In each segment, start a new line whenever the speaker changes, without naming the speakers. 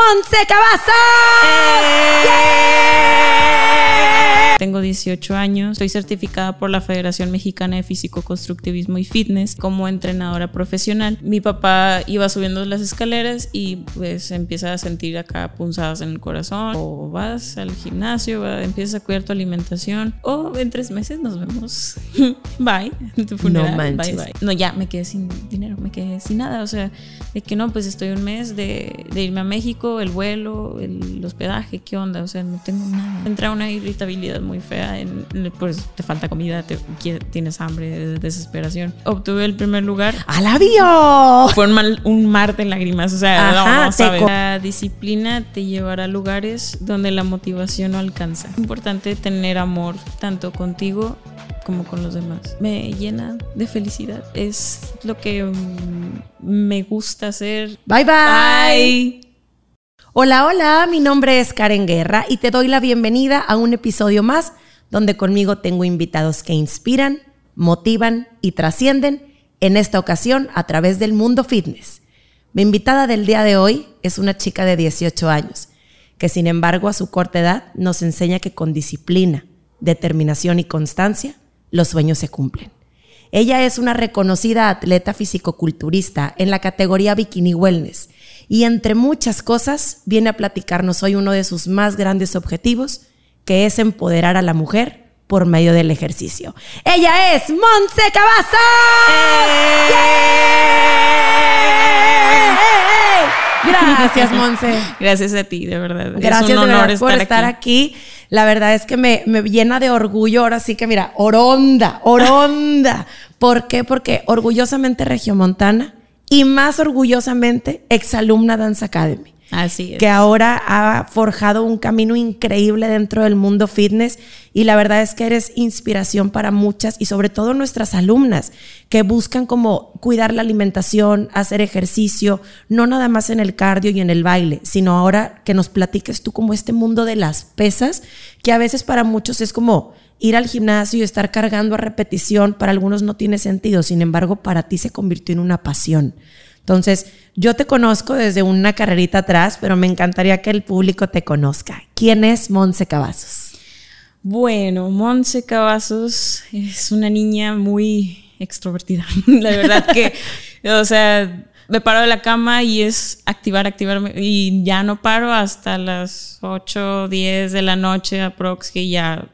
Monse Cavazos.
Tengo 18 años, estoy certificada por la Federación Mexicana de Físico Constructivismo y Fitness como entrenadora profesional. Mi papá iba subiendo las escaleras y pues empieza a sentir acá punzadas en el corazón o vas al gimnasio, empiezas a cuidar tu alimentación o en tres meses nos vemos. bye. Tu funeral.
No manches.
Bye, bye. No, ya me quedé sin dinero, me quedé sin nada. O sea, de que no, pues estoy un mes de, de irme a México, el vuelo, el hospedaje, ¿qué onda? O sea, no tengo nada. Entra una irritabilidad muy fea, en, pues te falta comida, te, tienes hambre, desesperación. Obtuve el primer lugar.
¡A la bio!
Fue un, mal, un mar de lágrimas, o sea,
Ajá,
no, no sabes. La disciplina te llevará a lugares donde la motivación no alcanza. Es importante tener amor tanto contigo como con los demás. Me llena de felicidad. Es lo que mm, me gusta hacer.
Bye bye.
Bye.
Hola, hola, mi nombre es Karen Guerra y te doy la bienvenida a un episodio más donde conmigo tengo invitados que inspiran, motivan y trascienden, en esta ocasión a través del mundo fitness. Mi invitada del día de hoy es una chica de 18 años, que sin embargo a su corta edad nos enseña que con disciplina, determinación y constancia, los sueños se cumplen. Ella es una reconocida atleta fisicoculturista en la categoría Bikini Wellness y entre muchas cosas viene a platicarnos hoy uno de sus más grandes objetivos, que es empoderar a la mujer por medio del ejercicio. Ella es Monse Cavazos. Gracias, Monse.
Gracias a ti, de verdad.
Gracias
es un
de
honor
verdad por estar aquí. La verdad es que me, me llena de orgullo. Ahora sí que mira, oronda, oronda. ¿Por qué? Porque orgullosamente regiomontana y más orgullosamente exalumna Dance Academy
Así es.
que ahora ha forjado un camino increíble dentro del mundo fitness y la verdad es que eres inspiración para muchas y sobre todo nuestras alumnas que buscan como cuidar la alimentación, hacer ejercicio, no nada más en el cardio y en el baile, sino ahora que nos platiques tú como este mundo de las pesas, que a veces para muchos es como ir al gimnasio y estar cargando a repetición, para algunos no tiene sentido, sin embargo para ti se convirtió en una pasión. Entonces, yo te conozco desde una carrerita atrás, pero me encantaría que el público te conozca. ¿Quién es Monse Cavazos?
Bueno, Monse Cavazos es una niña muy extrovertida. La verdad que, o sea, me paro de la cama y es activar, activarme. Y ya no paro hasta las 8, 10 de la noche, aprox, que ya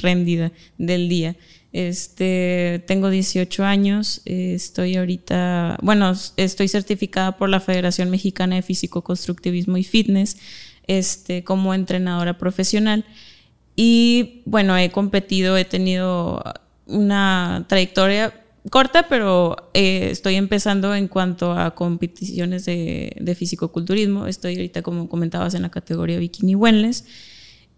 rendida del día. Este, tengo 18 años, estoy ahorita, bueno, estoy certificada por la Federación Mexicana de Físico Constructivismo y Fitness, este, como entrenadora profesional. Y bueno, he competido, he tenido una trayectoria corta, pero eh, estoy empezando en cuanto a competiciones de, de fisicoculturismo. Estoy ahorita, como comentabas, en la categoría Bikini Wellness.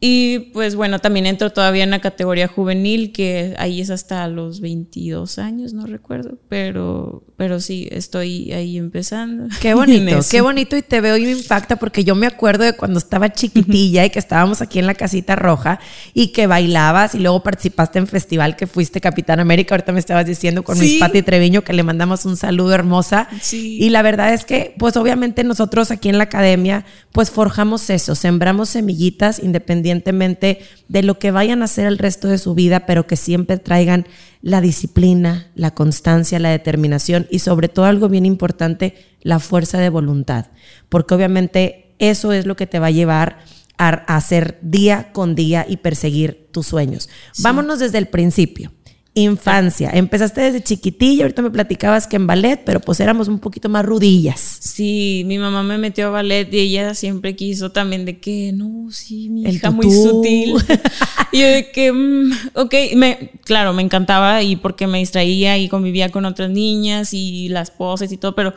Y pues bueno, también entro todavía en la categoría juvenil, que ahí es hasta los 22 años, no recuerdo, pero, pero sí, estoy ahí empezando.
Qué bonito, qué bonito y te veo y me impacta porque yo me acuerdo de cuando estaba chiquitilla y que estábamos aquí en la casita roja y que bailabas y luego participaste en festival que fuiste Capitán América, ahorita me estabas diciendo con
Sí.
Miss Patti Treviño que le mandamos un saludo hermosa.
Sí.
Y la verdad es que pues obviamente nosotros aquí en la academia pues forjamos eso, sembramos semillitas independientemente de lo que vayan a hacer el resto de su vida, pero que siempre traigan la disciplina, la constancia, la determinación y sobre todo algo bien importante, la fuerza de voluntad, porque obviamente eso es lo que te va a llevar a, a hacer día con día y perseguir tus sueños. Vámonos desde el principio. Infancia, empezaste desde chiquitilla, ahorita me platicabas que en ballet, pero pues éramos un poquito más rudillas.
Sí, mi mamá me metió a ballet y ella siempre quiso también de que, no, sí, mi
El
hija muy
tutú.
sutil. y yo de que, mm, ok, me, claro, me encantaba y porque me distraía y convivía con otras niñas y las poses y todo, pero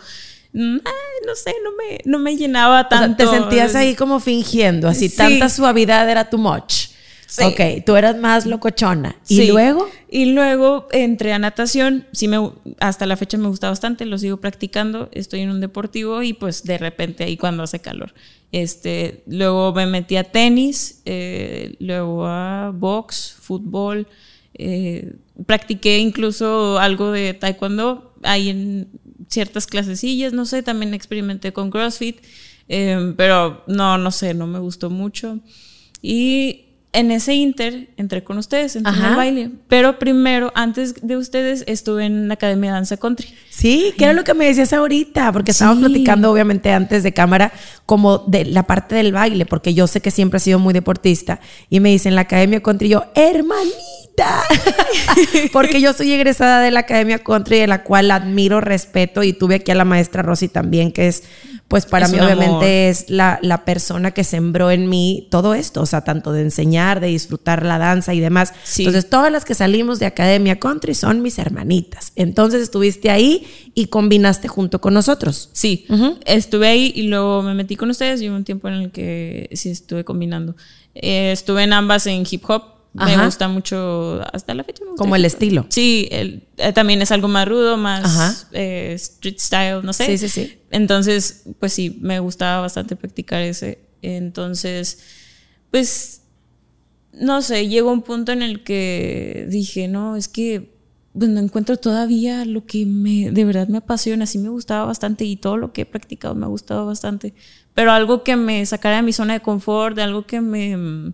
mm, no sé, no me, no me llenaba
O sea,
tanto.
te sentías ahí como fingiendo, así
Sí.
tanta suavidad era too much.
Sí.
Ok, tú eras más locochona. ¿Y
Sí.
luego?
Y luego entré a natación. Sí, me, hasta la fecha me gusta bastante, lo sigo practicando. Estoy en un deportivo y pues de repente ahí cuando hace calor. Este, luego me metí a tenis, eh, luego a box, fútbol. eh, practiqué incluso algo de taekwondo ahí en ciertas clasecillas, no sé, también experimenté con CrossFit. Em, pero no, no sé, no me gustó mucho. Y en ese inter entré con ustedes, entré en el baile. Pero primero, antes de ustedes, estuve en la Academia de Danza Country.
Sí, que era lo que me decías ahorita, porque estábamos platicando, obviamente, antes de cámara, como de la parte del baile, porque yo sé que siempre has sido muy deportista. Y me dicen la Academia Country, yo, hermanita. porque yo soy egresada de la Academia Country, de la cual admiro, respeto, y tuve aquí a la maestra Rosy también, que es pues para mí obviamente es la, la, persona que sembró en mí todo esto, o sea, tanto de enseñar, de disfrutar la danza y demás. Entonces, todas las que salimos de Academia Country son mis hermanitas. Entonces, estuviste ahí y combinaste junto con nosotros.
Sí, estuve ahí y luego me metí con ustedes y hubo un tiempo en el que sí estuve combinando. Eh, estuve en ambas en hip hop me gusta mucho, hasta la fecha
Como el estilo.
Sí, eh, también es algo más rudo, más eh, street style, no sé.
Sí, sí, sí.
Entonces, pues sí, me gustaba bastante practicar ese. Entonces, pues, no sé, llegó un punto en el que dije, no, es que pues no encuentro todavía lo que me, de verdad me apasiona, sí me gustaba bastante y todo lo que he practicado me ha gustado bastante, pero algo que me sacara de mi zona de confort, de algo que me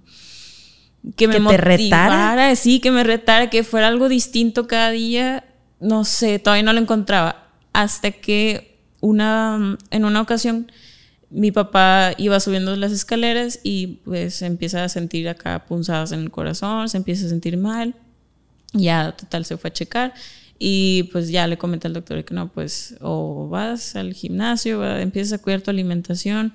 que me
te retara.
sí, que me retara, que fuera algo distinto cada día, no sé, todavía no lo encontraba. Hasta que una, en una ocasión mi papá iba subiendo las escaleras y pues empieza a sentir acá punzadas en el corazón, se empieza a sentir mal. Ya, total, se fue a checar y pues ya le comenté al doctor que no, pues o vas al gimnasio, empiezas a cuidar tu alimentación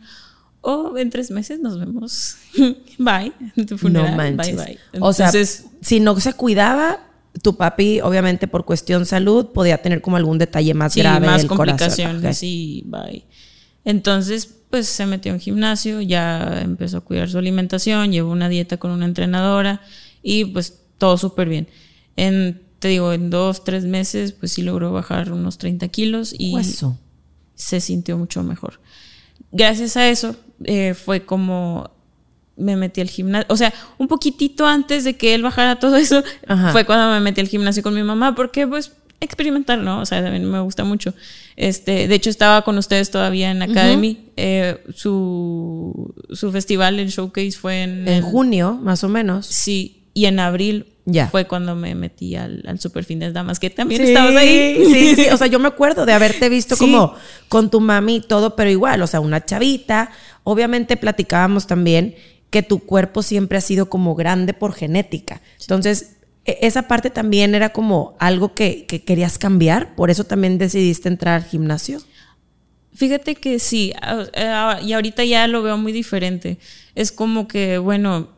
o en tres meses nos vemos. bye. Tu funeral. No manches. Bye, bye.
o sea, si no se cuidaba, tu papi, obviamente por cuestión salud, podía tener como algún detalle más sí, grave más complicaciones.
Sí, bye. Entonces, pues se metió en gimnasio, ya empezó a cuidar su alimentación, llevó una dieta con una entrenadora y pues todo súper bien. En, te digo, en dos, tres meses, pues sí logró bajar unos 30 kilos y se sintió mucho mejor. Gracias a eso, eh, fue como me metí al gimnasio. O sea, un poquitito antes de que él bajara todo eso, fue cuando me metí al gimnasio con mi mamá, porque pues experimentar, ¿no? O sea, también me gusta mucho. Este, de hecho, estaba con ustedes todavía en Academy. Eh, su, su festival, el showcase, fue en...
En junio, más o menos.
Sí, y en abril ya. Fue cuando me metí al, al Super Fitness Damas, que también estabas ahí.
Sí, sí, o sea, yo me acuerdo de haberte visto como con tu mami y todo, pero igual, o sea, una chavita. Obviamente platicábamos también que tu cuerpo siempre ha sido como grande por genética. Entonces, e, esa parte también era como algo que, que querías cambiar, por eso también decidiste entrar al gimnasio.
Fíjate que sí, y ahorita ya lo veo muy diferente. Es como que, bueno,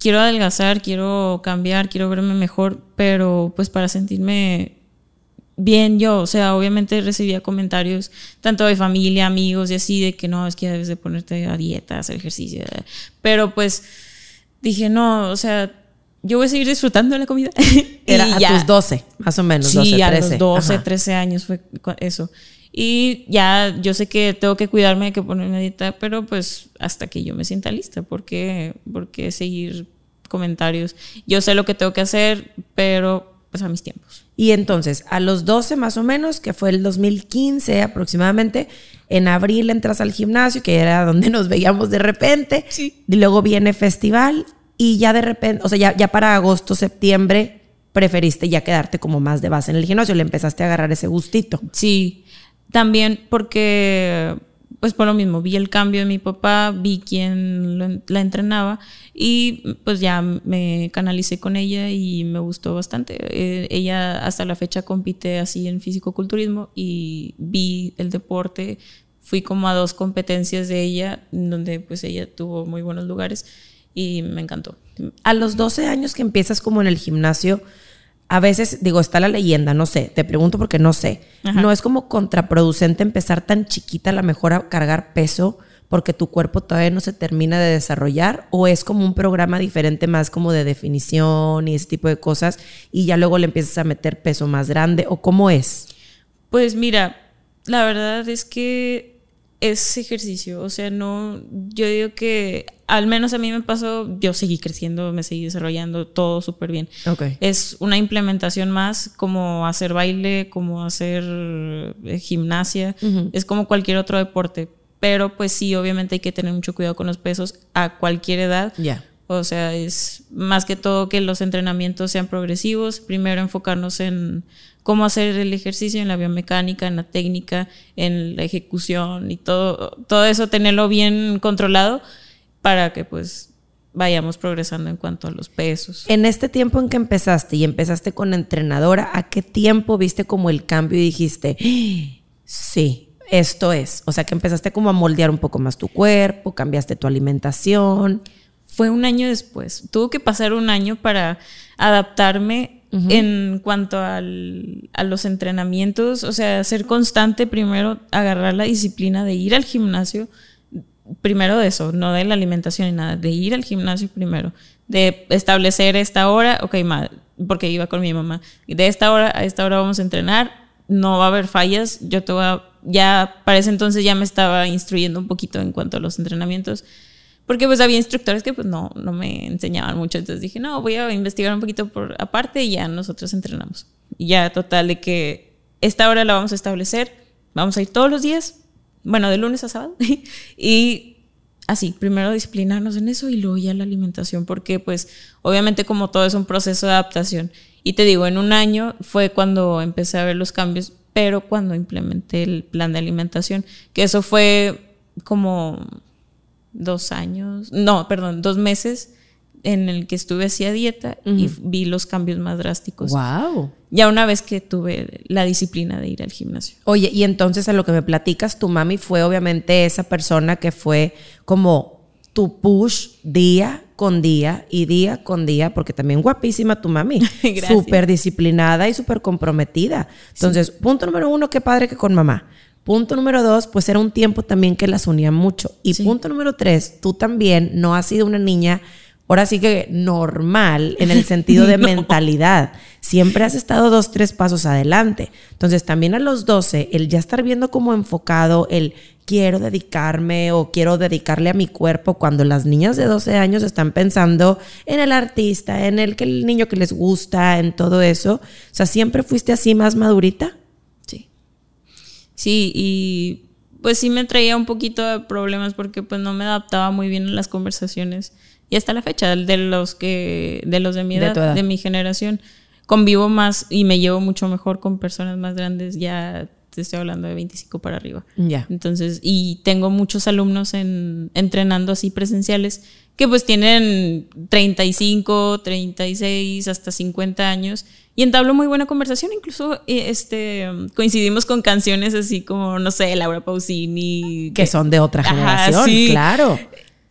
quiero adelgazar, quiero cambiar, quiero verme mejor, pero pues para sentirme bien yo, o sea, obviamente recibía comentarios tanto de familia, amigos y así de que no, es que debes de ponerte a dieta, hacer ejercicio, pero pues dije, no, o sea, yo voy a seguir disfrutando de la comida.
Era a tus 12, más o menos,
sí, 12, 13. a los 12, 13 años fue eso. Y ya yo sé que tengo que cuidarme, hay que ponerme a dieta, pero pues hasta que yo me sienta lista, porque porque seguir comentarios? Yo sé lo que tengo que hacer, pero pues a mis tiempos.
Y entonces, a los 12 más o menos, que fue el 2015 aproximadamente, en abril entras al gimnasio, que era donde nos veíamos de repente,
sí.
y luego viene festival, y ya de repente, o sea, ya, ya para agosto, septiembre, preferiste ya quedarte como más de base en el gimnasio, le empezaste a agarrar ese gustito.
Sí, también porque, pues por lo mismo, vi el cambio de mi papá, vi quién la entrenaba y pues ya me canalicé con ella y me gustó bastante. Eh, ella hasta la fecha compite así en físico-culturismo y vi el deporte, fui como a dos competencias de ella, donde pues ella tuvo muy buenos lugares y me encantó.
A los 12 años que empiezas como en el gimnasio, a veces, digo, está la leyenda, no sé, te pregunto porque no sé. No es como contraproducente empezar tan chiquita a la mejor a cargar peso porque tu cuerpo todavía no se termina de desarrollar o es como un programa diferente más como de definición y ese tipo de cosas y ya luego le empiezas a meter peso más grande o cómo es?
Pues mira, la verdad es que es ejercicio. O sea, no, yo digo que al menos a mí me pasó, yo seguí creciendo, me seguí desarrollando todo súper bien.
Okay.
Es una implementación más como hacer baile, como hacer eh, gimnasia, es como cualquier otro deporte. pero pues sí, obviamente hay que tener mucho cuidado con los pesos a cualquier edad.
Ya.
O sea, es más que todo que los entrenamientos sean progresivos. Primero enfocarnos en cómo hacer el ejercicio, en la biomecánica, en la técnica, en la ejecución y todo, todo eso tenerlo bien controlado para que pues vayamos progresando en cuanto a los pesos.
En este tiempo en que empezaste y empezaste con entrenadora, ¿a qué tiempo viste como el cambio y dijiste, "Ah, sí, esto es? O sea, que empezaste como a moldear un poco más tu cuerpo, cambiaste tu alimentación.
Fue un año después. Tuvo que pasar un año para adaptarme en cuanto al- a los entrenamientos. O sea, ser constante primero, agarrar la disciplina de ir al gimnasio. Primero de eso, no de la alimentación ni nada, de ir al gimnasio primero. De establecer esta hora, ok, ma, porque iba con mi mamá. De esta hora a esta hora vamos a entrenar. No va a haber fallas. Yo te voy a- ya para ese entonces ya me estaba instruyendo un poquito en cuanto a los entrenamientos. Porque pues había instructores que pues no, no me enseñaban mucho. Entonces dije, no, voy a investigar un poquito por aparte y ya nosotros entrenamos. Y ya total de que esta hora la vamos a establecer. Vamos a ir todos los días. Bueno, de lunes a sábado. y así, primero disciplinarnos en eso y luego ya la alimentación. Porque pues obviamente como todo es un proceso de adaptación. Y te digo, en un año fue cuando empecé a ver los cambios, pero cuando implementé el plan de alimentación, que eso fue como dos años, no, perdón, dos meses en el que estuve así a dieta y vi los cambios más drásticos.
Wow.
Ya una vez que tuve la disciplina de ir al gimnasio.
Oye, y entonces a lo que me platicas, tu mami fue obviamente esa persona que fue como tu push día con día y día con día, porque también guapísima tu mami, súper disciplinada y súper comprometida. Entonces, punto número uno, qué padre que con mamá. Punto número dos, pues era un tiempo también que las unía mucho. Y punto número tres, tú también no has sido una niña, ahora sí que normal en el sentido de mentalidad. Siempre has estado dos, tres pasos adelante. Entonces, también a los 12, el ya estar viendo como enfocado, el quiero dedicarme o quiero dedicarle a mi cuerpo, cuando las niñas de 12 años están pensando en el artista, en el, que el niño que les gusta, en todo eso. O sea, siempre fuiste así más madurita.
Sí. Sí, y pues sí me traía un poquito de problemas porque pues no me adaptaba muy bien a las conversaciones. Y hasta la fecha, de los que, de los de mi edad, de mi generación, convivo más y me llevo mucho mejor con personas más grandes, ya te estoy hablando de 25 para arriba.
Ya.
Entonces, y tengo muchos alumnos en, entrenando así presenciales que pues tienen 35, 36, hasta 50 años y entablo muy buena conversación. Incluso eh, este, coincidimos con canciones así como, no sé, Laura Pausini.
Que son de otra
Ajá,
generación,
sí.
claro.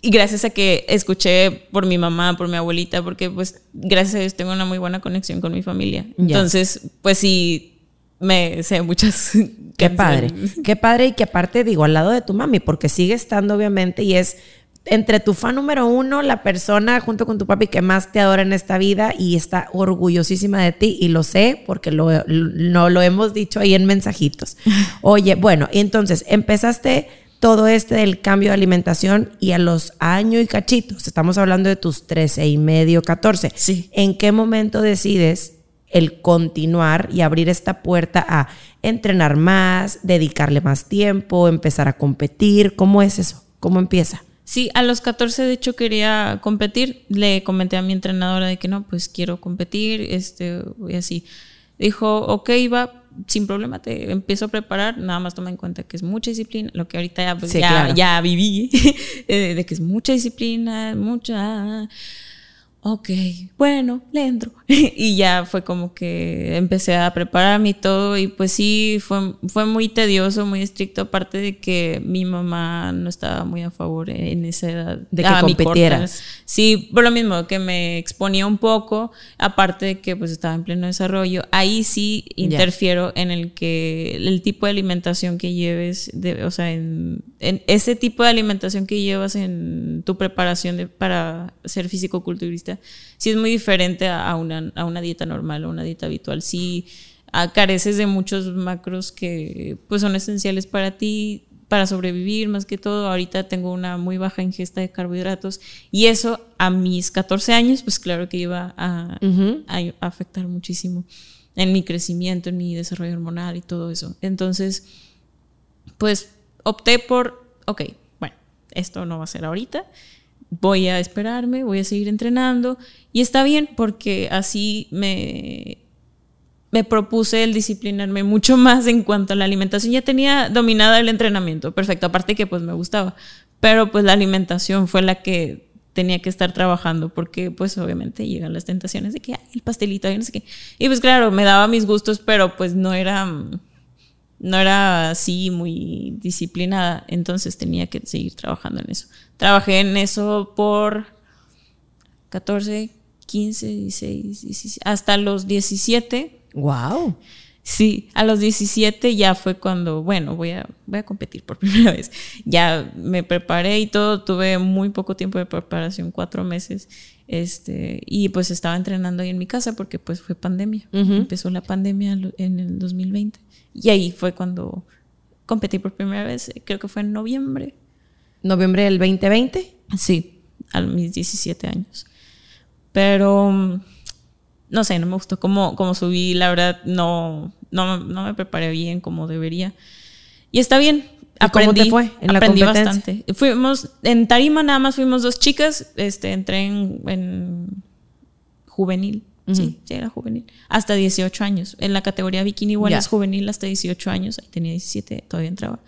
Y gracias a que escuché por mi mamá, por mi abuelita, porque pues gracias a Dios tengo una muy buena conexión con mi familia.
Ya.
Entonces, pues sí, me sé muchas.
Qué padre. Qué padre y que aparte digo al lado de tu mami, porque sigue estando obviamente y es entre tu fan número uno, la persona junto con tu papi que más te adora en esta vida y está orgullosísima de ti y lo sé porque lo, no lo hemos dicho ahí en mensajitos. Oye, bueno, entonces empezaste todo este del cambio de alimentación y a los años y cachitos, estamos hablando de tus 13 y medio, 14.
Sí.
¿En qué momento decides el continuar y abrir esta puerta a entrenar más, dedicarle más tiempo, empezar a competir? ¿Cómo es eso? ¿Cómo empieza?
Sí, a los 14 de hecho quería competir. Le comenté a mi entrenadora de que no, pues quiero competir, este, y así. Dijo, ok, va, sin problema, te empiezo a preparar. Nada más toma en cuenta que es mucha disciplina, lo que ahorita ya, pues,
Sí,
ya,
claro.
ya viví, eh, de que es mucha disciplina, mucha... Ok, bueno, le entro. y ya fue como que empecé a prepararme y todo. Y pues sí, fue, fue muy tedioso, muy estricto. Aparte de que mi mamá no estaba muy a favor en esa edad.
De que
a mi corta
compitieras.
edad. Sí, por lo mismo, que me exponía un poco. Aparte de que pues estaba en pleno desarrollo. Ahí sí interfiero en el que el tipo de alimentación que lleves, de- o sea, en, en ese tipo de alimentación que llevas en tu preparación de- para ser físico-culturista, sí es muy diferente a, una, a una dieta normal o una dieta habitual. Sí careces de muchos macros que pues son esenciales para ti para sobrevivir más que todo. Ahorita tengo una muy baja ingesta de carbohidratos y eso a mis 14 años pues claro que iba a, a- a afectar muchísimo en mi crecimiento en mi desarrollo hormonal y todo eso. Entonces pues opté por ok, bueno, esto no va a ser ahorita, voy a esperarme, voy a seguir entrenando y está bien porque así me, me propuse el disciplinarme mucho más en cuanto a la alimentación. Ya tenía dominada el entrenamiento, perfecto, aparte que pues me gustaba, pero pues la alimentación fue la que tenía que estar trabajando porque pues obviamente llegan las tentaciones de que el pastelito y no sé qué. Y pues claro, me daba mis gustos, pero pues no era no era así muy disciplinada, entonces tenía que seguir trabajando en eso. Trabajé en eso por 14, 15, 16, 17, hasta los 17.
Wow.
Sí, a los 17 ya fue cuando, bueno, voy a, voy a competir por primera vez. Ya me preparé y todo, tuve muy poco tiempo de preparación, cuatro meses, este, y pues estaba entrenando ahí en mi casa porque pues fue pandemia. Empezó la pandemia en el 2020. Y ahí fue cuando competí por primera vez, creo que fue en noviembre.
¿Noviembre del 2020?
Sí, a mis 17 años. Pero no sé, no me gustó cómo, cómo subí, la verdad no, no, no, me preparé bien como debería. Y está bien.
Aprendí, ¿Cómo te fue en
aprendí bastante. Fuimos, en Tarima nada más fuimos dos chicas, este, entré en, juvenil. Sí, sí, era juvenil. Hasta 18 años. En la categoría bikini igual es juvenil hasta 18 años. Ahí tenía 17, todavía entraba.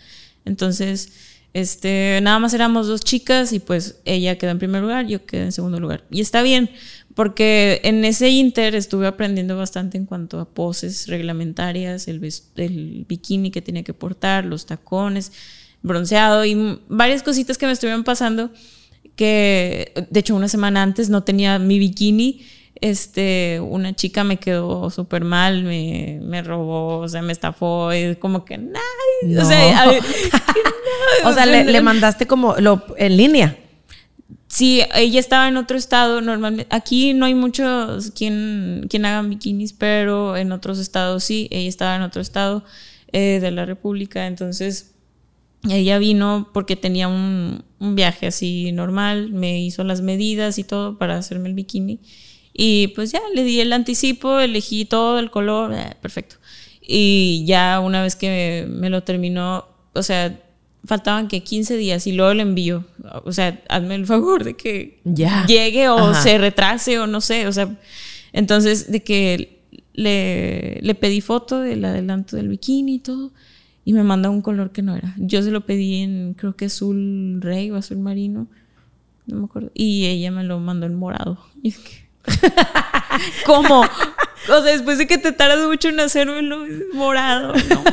Entonces, este, nada más éramos dos chicas y pues ella quedó en primer lugar, yo quedé en segundo lugar. Y está bien, porque en ese inter estuve aprendiendo bastante en cuanto a poses reglamentarias, el, el bikini que tenía que portar, los tacones, bronceado y varias cositas que me estuvieron pasando que de hecho una semana antes no tenía mi bikini este, una chica me quedó súper mal, me, me, robó, o sea, me estafó, y como que, no. o sea,
o sea le, le, mandaste como lo, en línea.
Sí, ella estaba en otro estado, normalmente, aquí no hay muchos quien, quien hagan bikinis, pero en otros estados sí, ella estaba en otro estado eh, de la República, entonces ella vino porque tenía un, un, viaje así normal, me hizo las medidas y todo para hacerme el bikini y pues ya le di el anticipo, elegí todo el color, eh, perfecto. Y ya una vez que me, me lo terminó, o sea, faltaban que 15 días y luego le envío. O sea, hazme el favor de que llegue o se retrase o no sé. O sea, entonces de que le, le, pedí foto del adelanto del bikini y todo y me manda un color que no era. Yo se lo pedí en creo que azul rey o azul marino. No me acuerdo. Y ella me lo mandó en morado. Y es que... ¿Cómo? O sea, después de que te tardas mucho en hacerlo morado, ¿no?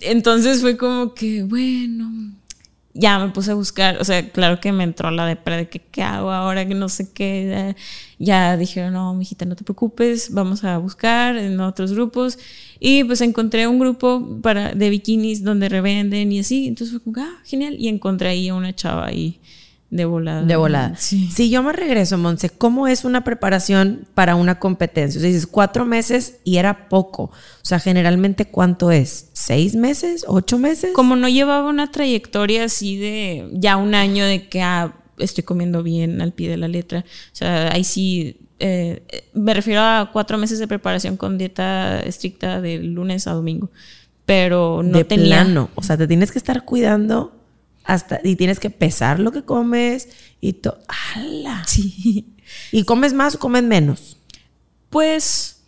entonces fue como que, bueno, ya me puse a buscar, o sea, claro que me entró la depre de que qué hago ahora, que no sé qué. Ya dijeron, no, mijita, no te preocupes, vamos a buscar en otros grupos. Y pues encontré un grupo para, de bikinis donde revenden y así. Entonces fue como, ah, genial. Y encontré ahí a una chava ahí de volada.
De volada. Sí. Si yo me regreso, Monse, ¿cómo es una preparación para una competencia? O sea, dices cuatro meses y era poco. O sea, generalmente, ¿cuánto es? ¿Seis meses? ¿Ocho meses?
Como no llevaba una trayectoria así de ya un año de que ah, estoy comiendo bien al pie de la letra. O sea, ahí sí. Eh, me refiero a cuatro meses de preparación con dieta estricta de lunes a domingo. Pero no
de
tenía.
Plano. O sea, te tienes que estar cuidando hasta y tienes que pesar lo que comes y todo. ¡Hala!
Sí.
¿Y comes más o comes menos?
Pues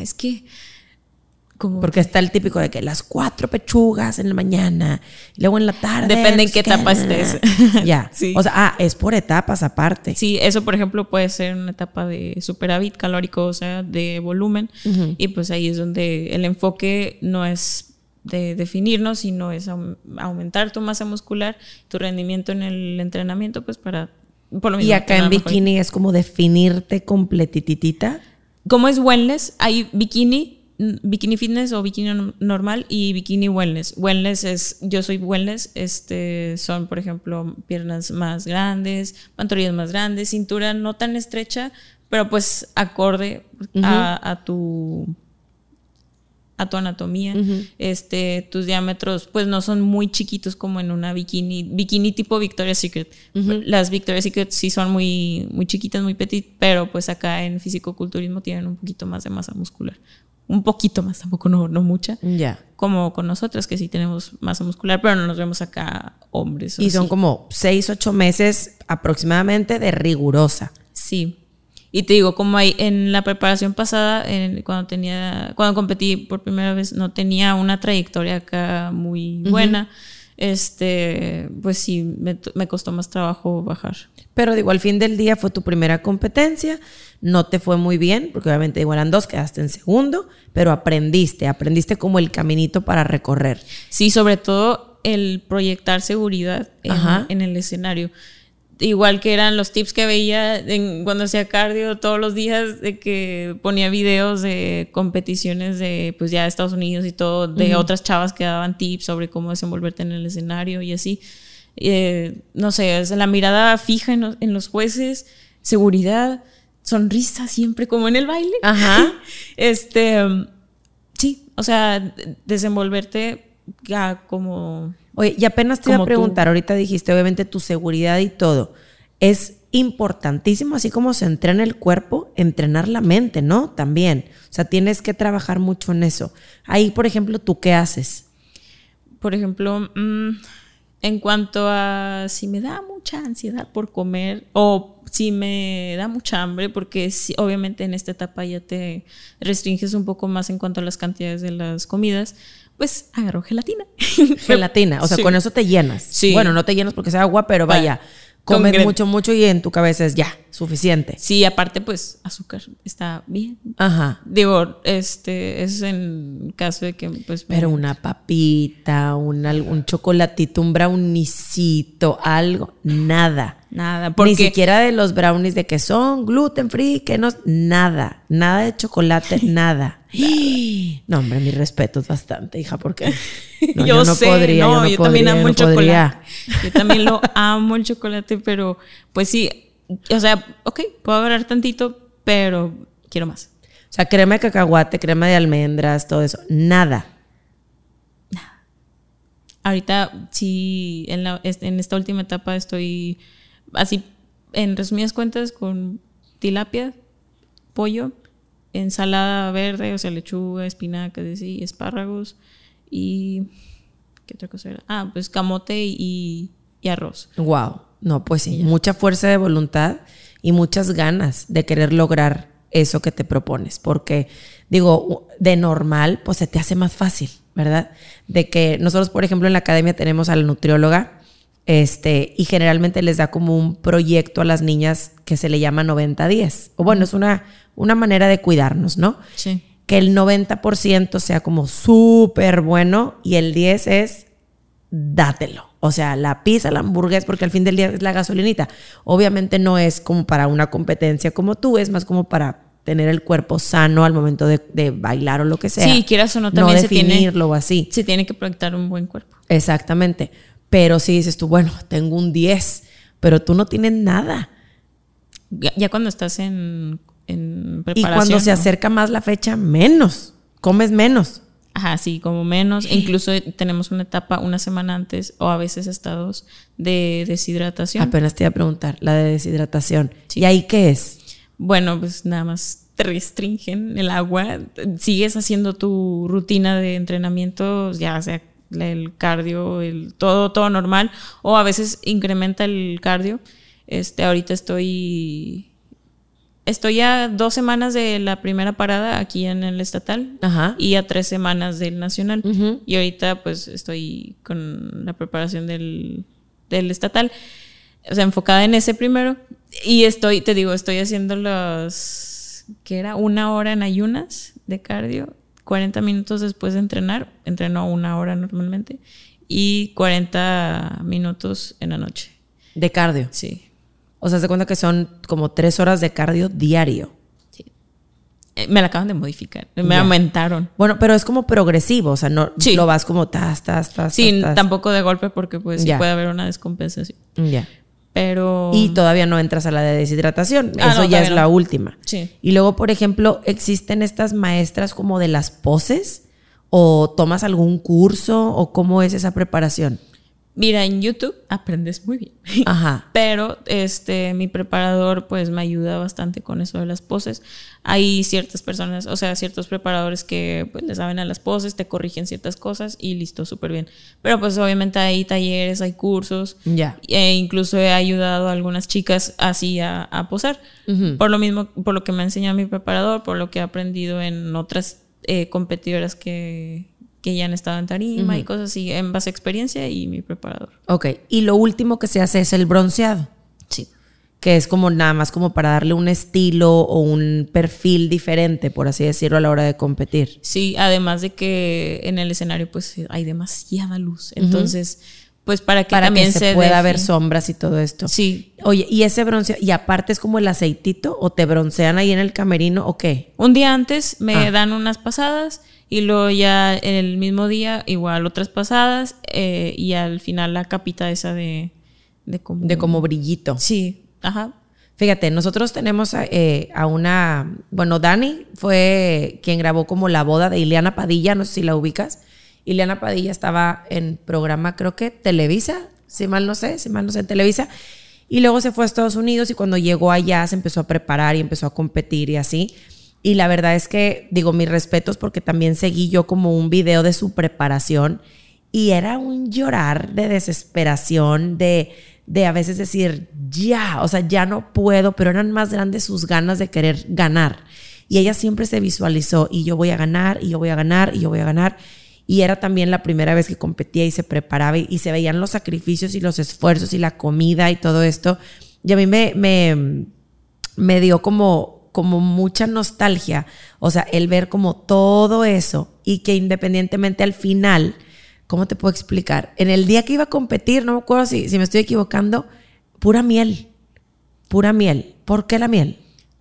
es que
como porque está el típico de que las cuatro pechugas en la mañana y luego en la tarde.
Depende en qué etapa estés.
ya. Sí. O sea, ah, es por etapas aparte.
Sí, eso por ejemplo puede ser una etapa de superávit calórico, o sea, de volumen. Y pues ahí es donde el enfoque no es de definirnos, sino es aumentar tu masa muscular, tu rendimiento en el entrenamiento, pues para...
Por y acá en bikini es como definirte completitita.
Como es wellness, hay bikini, bikini fitness o bikini normal y bikini wellness. Wellness es, yo soy wellness, este, son por ejemplo piernas más grandes, pantorrillas más grandes, cintura no tan estrecha, pero pues acorde a tu a tu anatomía. este, tus diámetros, pues no son muy chiquitos como en una bikini, bikini tipo Victoria's Secret. Las Victoria's Secret sí son muy, muy chiquitas, muy petit, pero pues acá en fisicoculturismo tienen un poquito más de masa muscular. un poquito más, tampoco no, no mucha.
Ya.
Como con nosotras, que sí tenemos masa muscular, pero no nos vemos acá hombres.
Y son
así.
como seis, ocho meses aproximadamente de rigurosa.
Sí. Y te digo, como hay en la preparación pasada, en- cuando tenía, cuando competí por primera vez, no tenía una trayectoria acá muy buena. Este, pues sí, me, me costó más trabajo bajar.
Pero digo, al fin del día fue tu primera competencia, no te fue muy bien, porque obviamente igual eran dos, quedaste en segundo, pero aprendiste, aprendiste como el caminito para recorrer.
Sí, sobre todo el proyectar seguridad en, en el escenario. Igual que eran los tips que veía en- cuando hacía cardio todos los días, de que ponía videos de competiciones de, pues ya de Estados Unidos y todo, de otras chavas que daban tips sobre cómo desenvolverte en el escenario y así. Eh, no sé, es la mirada fija en los, en los jueces, seguridad, sonrisa siempre como en el baile.
Ajá.
Este, sí, o sea, de- desenvolverte ya como...
Oye, y apenas te iba a
tú.
preguntar, ahorita dijiste obviamente tu seguridad y todo. Es importantísimo, así como se entrena el cuerpo, entrenar la mente, ¿no? También. O sea, tienes que trabajar mucho en eso. Ahí, por ejemplo, ¿tú qué haces?
Por ejemplo, mm, en cuanto a si me da mucha ansiedad por comer o si me da mucha hambre, porque sí, obviamente en esta etapa ya te restringes un poco más en cuanto a las cantidades de las comidas, pues agarro gelatina.
Gelatina. O sea,
Sí.
con eso te llenas.
Sí.
Bueno, no te llenas porque sea agua, pero
Va.
vaya, comes mucho, mucho y en tu cabeza es ya, suficiente.
Sí, aparte pues azúcar está bien.
Ajá.
Digo, este es en caso de que pues me-
Pero una papita, un, un chocolatito, un brownicito, algo, nada.
Nada, porque
Ni siquiera de los brownies de que son gluten free, que no, nada, nada de chocolate, nada. No, hombre, mi respeto es bastante, hija, porque no,
yo,
no
sé,
podría,
no,
yo
yo, también amo
yo
el chocolate. Yo también lo amo el chocolate, pero pues sí, o sea, ok, puedo agarrar tantito, pero quiero más.
O sea, crema de cacahuate, crema de almendras, todo eso, nada.
Ahorita sí, en, la, en esta última etapa estoy así, en resumidas cuentas, con tilapia, pollo, ensalada verde, o sea, lechuga, espinacas, y espárragos y... ¿Qué otra cosa era? Ah, pues camote y, y arroz.
Wow. No, pues sí, mucha fuerza de voluntad y muchas ganas de querer lograr eso que te propones, porque digo, de normal, pues se te hace más fácil, ¿verdad? De que nosotros, por ejemplo, en la academia tenemos a la nutrióloga, este, y generalmente les da como un proyecto a las niñas que se le llama 90-10. O bueno, es una, una manera de cuidarnos, ¿no?
Sí.
que el 90% sea como súper bueno y el 10 es dátelo. O sea, la pizza, la hamburguesa, porque al fin del día es la gasolinita. Obviamente no es como para una competencia como tú, es más como para tener el cuerpo sano al momento de, de bailar o lo que sea.
Sí, quieras o no, también
no
se tiene-
o así.
Se tiene que proyectar un buen cuerpo.
Exactamente. Pero si dices tú, bueno, tengo un 10, pero tú no tienes nada.
Ya, ya cuando estás en, en
Y
preparación.
cuando se acerca más la fecha, menos. Comes menos.
Ajá, sí, como menos. E incluso tenemos una etapa una semana antes o a veces hasta dos de deshidratación.
Apenas te iba a preguntar, la de deshidratación.
Sí.
¿Y ahí qué es?
Bueno, pues nada más te restringen el agua. Sigues haciendo tu rutina de entrenamiento, ya sea el cardio, el todo, todo normal. O a veces incrementa el cardio. Este, ahorita estoy. Estoy a dos semanas de la primera parada aquí en el estatal
Ajá.
y a tres semanas del nacional. Y ahorita pues estoy con la preparación del, del estatal, o sea, enfocada en ese primero. Y estoy, te digo, estoy haciendo los, que era una hora en ayunas de cardio, 40 minutos después de entrenar, entreno una hora normalmente, y 40 minutos en la noche.
De cardio.
Sí.
O sea, se cuenta que son como tres horas de cardio diario.
Eh, Me la acaban de modificar, me aumentaron.
Bueno, pero es como progresivo, o sea, no
Sí.
lo vas como tas, tas, tas.
Sí,
tas, tas.
tampoco de golpe porque pues sí puede haber una descompensación.
Ya.
Pero...
Y todavía no entras a la de deshidratación.
Ah,
Eso
no,
ya es la última.
Sí.
Y luego, por ejemplo, ¿existen estas maestras como de las poses? ¿O tomas algún curso? ¿O cómo es esa preparación?
Mira, en YouTube aprendes muy bien.
Ajá.
Pero este, mi preparador pues me ayuda bastante con eso de las poses. Hay ciertas personas, o sea, ciertos preparadores que pues le saben a las poses, te corrigen ciertas cosas y listo, súper bien. Pero pues obviamente hay talleres, hay cursos.
Ya.
E incluso he ayudado a algunas chicas así a, a posar. Por lo mismo, por lo que me ha enseñado mi preparador, por lo que he aprendido en otras eh, competidoras que, que ya han estado en tarima y cosas así, en base a experiencia y mi preparador.
Ok. Y lo último que se hace es el bronceado.
Sí.
que es como nada más como para darle un estilo o un perfil diferente, por así decirlo, a la hora de competir.
Sí, además de que en el escenario pues hay demasiada luz. Entonces, pues para que
Para
también
que se, pueda
defi-
ver sombras y todo esto.
Sí.
Oye, ¿y ese bronceado? ¿Y aparte es como el aceitito o te broncean ahí en el camerino o qué?
Un día antes me
Ah.
dan unas pasadas y luego ya el mismo día igual otras pasadas eh, y al final la capita esa de, de como...
De como brillito.
Sí, ajá.
Fíjate, nosotros tenemos a, eh, a una, bueno, Dani fue quien grabó como la boda de Ileana Padilla, no sé si la ubicas. Ileana Padilla estaba en programa, creo que Televisa, si mal no sé, si mal no sé, Televisa. Y luego se fue a Estados Unidos y cuando llegó allá se empezó a preparar y empezó a competir y así. Y la verdad es que, digo, mis respetos porque también seguí yo como un video de su preparación y era un llorar de desesperación, de, de a veces decir, ya, o sea, ya no puedo, pero eran más grandes sus ganas de querer ganar. Y ella siempre se visualizó, y yo voy a ganar, y yo voy a ganar, y yo voy a ganar. Y era también la primera vez que competía y se preparaba y, se veían los sacrificios y los esfuerzos y la comida y todo esto. Y a mí me, me, me dio como, como mucha nostalgia, o sea, el ver como todo eso y que independientemente al final, ¿cómo te puedo explicar? En el día que iba a competir, no me acuerdo si, si me estoy equivocando, pura miel, pura miel. ¿Por qué la miel?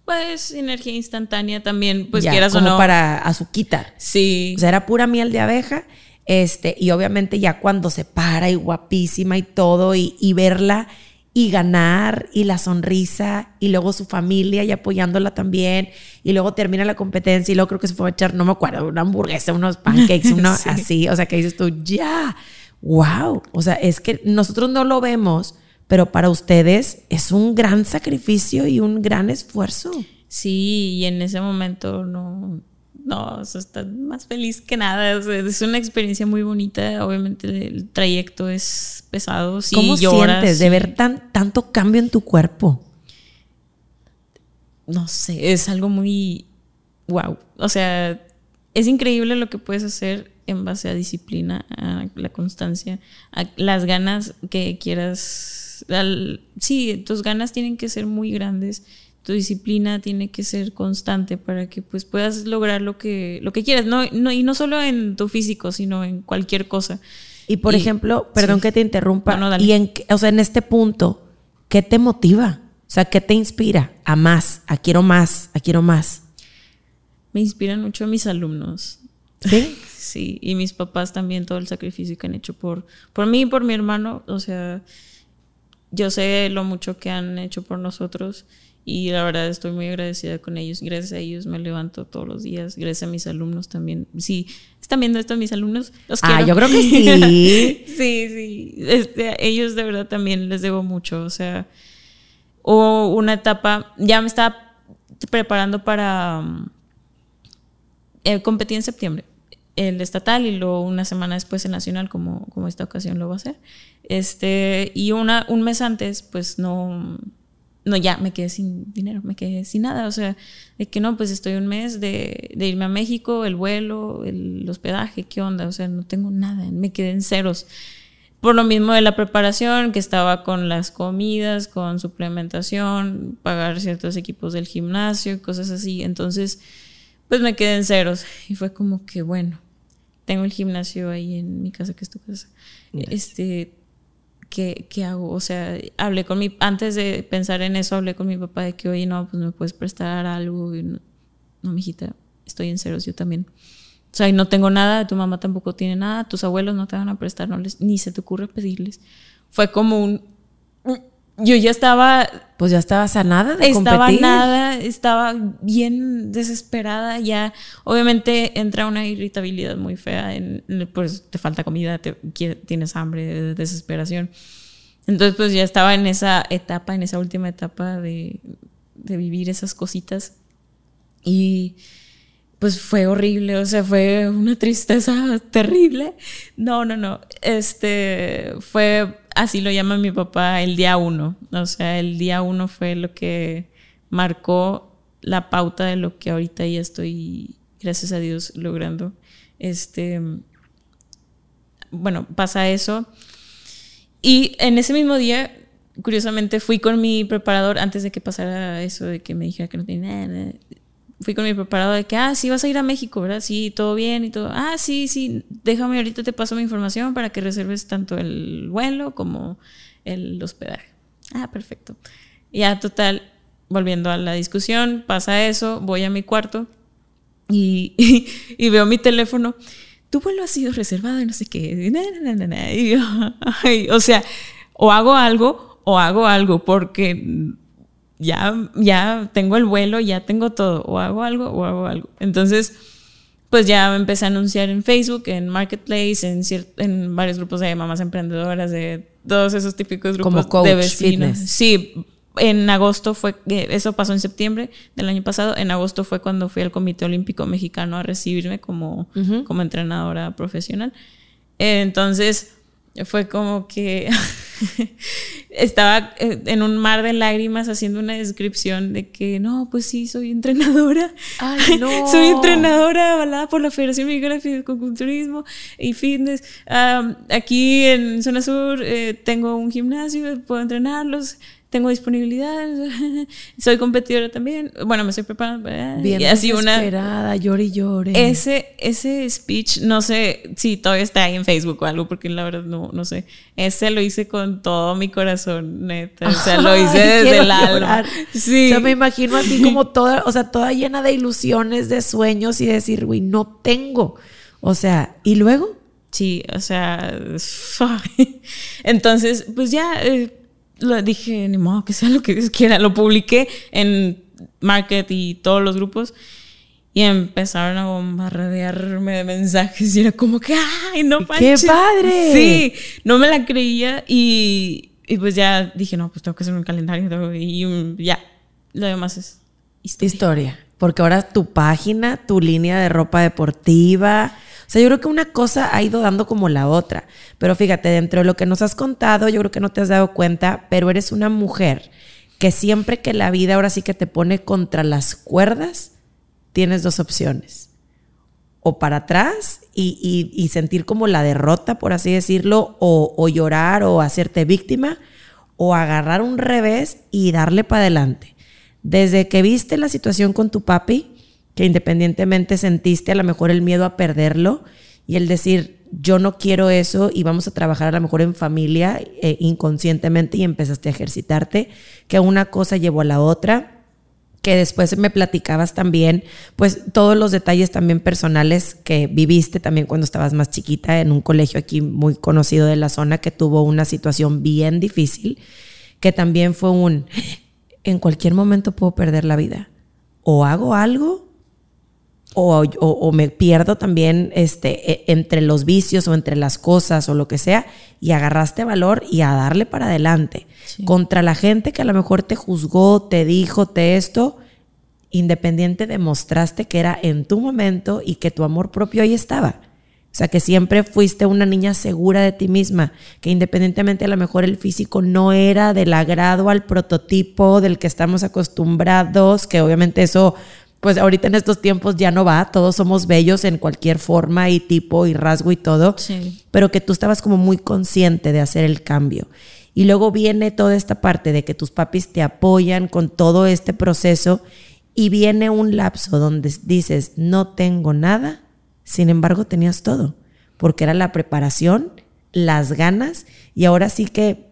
Pues energía instantánea también, pues
Ya,
quieras o
como
no.
para azuquitar.
Sí.
O sea, era pura miel de abeja. Este, y obviamente ya cuando se para y guapísima y todo, y, y verla y ganar, y la sonrisa, y luego su familia y apoyándola también, y luego termina la competencia, y luego creo que se fue a echar, no me acuerdo, una hamburguesa, unos pancakes, uno
Sí.
así, o sea, que dices tú, ya, wow, o sea, es que nosotros no lo vemos, pero para ustedes es un gran sacrificio y un gran esfuerzo.
Sí, y en ese momento no, no, o sea, estás más feliz que nada. o sea, es una experiencia muy bonita. Obviamente el trayecto es pesado. Sí,
¿Cómo
lloras,
sientes de
sí.
ver tan, tanto cambio en tu cuerpo?
No sé, es algo muy wow. O sea, es increíble lo que puedes hacer en base a disciplina, a la constancia, a las ganas que quieras. Al- sí, tus ganas tienen que ser muy grandes. Tu disciplina tiene que ser constante para que pues puedas lograr lo que, lo que quieras. No, no, y no solo en tu físico, sino en cualquier cosa.
Y por
Y-
ejemplo, perdón
sí.
que te interrumpa,
No, no, dale.
y en, o sea, en este punto, ¿qué te motiva? O sea, ¿qué te inspira? A más, a quiero más, a quiero más.
Me inspiran mucho mis alumnos.
¿Sí?
Sí, y mis papás también, todo el sacrificio que han hecho por, por mí y por mi hermano. O sea, yo sé lo mucho que han hecho por nosotros y la verdad estoy muy agradecida con ellos. Gracias a ellos me levanto todos los días. Gracias a mis alumnos también. Sí, están viendo esto mis alumnos. Los
Ah,
quiero.
yo creo que sí.
sí, sí. Este, a ellos de verdad también les debo mucho. O sea, hubo una etapa, ya me estaba preparando para... um, eh, competí en septiembre el estatal y luego una semana después el nacional como, como esta ocasión lo va a hacer este y una un mes antes pues no no ya me quedé sin dinero me quedé sin nada o sea de que no pues estoy un mes de, de irme a México el vuelo el hospedaje qué onda o sea no tengo nada me quedé en ceros por lo mismo de la preparación, que estaba con las comidas, con suplementación, pagar ciertos equipos del gimnasio y cosas así. Entonces, pues me quedé en ceros. Y fue como que, bueno, tengo el gimnasio ahí en mi casa, que es tu casa. Este, ¿qué, ¿qué hago? O sea, hablé con mi, antes de pensar en eso, hablé con mi papá de que, oye, no, pues me puedes prestar algo. Y no, no, mijita, estoy en ceros, yo también. O sea, y no tengo nada, tu mamá tampoco tiene nada, tus abuelos no te van a prestar, no les, ni se te ocurre pedirles. Fue como un... yo ya estaba
pues ya estaba sanada de
estaba nada, estaba bien desesperada ya. Obviamente entra una irritabilidad muy fea, en, pues te falta comida, te, tienes hambre, desesperación. Entonces pues ya estaba en esa etapa, en esa última etapa de, de vivir esas cositas. Y pues fue horrible, o sea, fue una tristeza terrible. No, no, no. Este fue así lo llama mi papá el día uno. O sea, el día uno fue lo que marcó la pauta de lo que ahorita ya estoy, gracias a Dios, logrando. Este, bueno, pasa eso. Y en ese mismo día, curiosamente, fui con mi preparador antes de que pasara eso, de que me dijera que no tenía nada fui con mi preparado de que, ah, sí, vas a ir a México, ¿verdad? Sí, todo bien y todo. Ah, sí, sí, déjame ahorita te paso mi información para que reserves tanto el vuelo como el hospedaje. Ah, perfecto. Ya, total, volviendo a la discusión, pasa eso, voy a mi cuarto y, y, veo mi teléfono. Tu vuelo ha sido reservado y no sé qué. o sea, o hago algo o hago algo porque ya, ya tengo el vuelo, ya tengo todo, o hago algo o hago algo. Entonces, pues ya empecé a anunciar en Facebook, en Marketplace, en, en varios grupos de mamás emprendedoras, de todos esos típicos grupos
Como
de vecinos. Sí, en agosto fue, eso pasó en septiembre del año pasado, en agosto fue cuando fui al Comité Olímpico Mexicano a recibirme como, como entrenadora profesional. Entonces, fue como que estaba eh, en un mar de lágrimas haciendo una descripción de que no, pues sí, soy entrenadora.
Ay, no.
soy entrenadora avalada por la Federación Mexicana de Fisiculturismo y Fitness. aquí en Zona Sur eh, tengo un gimnasio, puedo entrenarlos tengo disponibilidad, soy competidora también, bueno, me estoy preparando.
Bien y así una llore y llore.
Ese, ese speech, no sé si todavía está ahí en Facebook o algo, porque la verdad no, no sé. Ese lo hice con todo mi corazón, neta. O sea, lo hice desde el alma.
Sí. O sea, me imagino así como toda, o sea, toda llena de ilusiones, de sueños y decir, güey, no tengo. O sea, ¿y luego?
Sí, o sea, entonces, pues ya eh, lo dije, ni modo, que sea lo que Dios quiera. Lo publiqué en Market y todos los grupos. Y empezaron a bombardearme de mensajes y era como que, ¡ay, no
¡Qué padre!
Sí, no me la creía y, y, pues ya dije, no, pues tengo que hacer un calendario y ya, lo demás es
historia. historia. Porque ahora tu página, tu línea de ropa deportiva, sea, yo creo que una cosa ha ido dando como la otra. Pero fíjate, dentro de lo que nos has contado, yo creo que no te has dado cuenta, pero eres una mujer que siempre que la vida ahora sí que te pone contra las cuerdas, tienes dos opciones. O para atrás y, sentir como la derrota, por así decirlo, o, o llorar o hacerte víctima, o agarrar un revés y darle para adelante. Desde que viste la situación con tu papi, que independientemente sentiste a lo mejor el miedo a perderlo y el decir, yo no quiero eso y vamos a trabajar a lo mejor en familia eh, inconscientemente y empezaste a ejercitarte, que una cosa llevó a la otra, que después me platicabas también, pues todos los detalles también personales que viviste también cuando estabas más chiquita en un colegio aquí muy conocido de la zona que tuvo una situación bien difícil, que también fue un, en cualquier momento puedo perder la vida. O hago algo o, me pierdo también este, e, entre los vicios o entre las cosas o lo que sea, y agarraste valor y a darle para adelante. Contra la gente que a lo mejor te juzgó, te dijo, te esto, independiente demostraste que era en tu momento y que tu amor propio ahí estaba. O sea, que siempre fuiste una niña segura de ti misma, que independientemente a lo mejor el físico no era del agrado al prototipo del que estamos acostumbrados, que obviamente eso pues ahorita en estos tiempos ya no va, todos somos bellos en cualquier forma y tipo y rasgo y todo, pero que tú estabas como muy consciente de hacer el cambio. Y luego viene toda esta parte de que tus papis te apoyan con todo este proceso y viene un lapso donde dices, no tengo nada, sin embargo tenías todo, porque era la preparación, las ganas y ahora sí que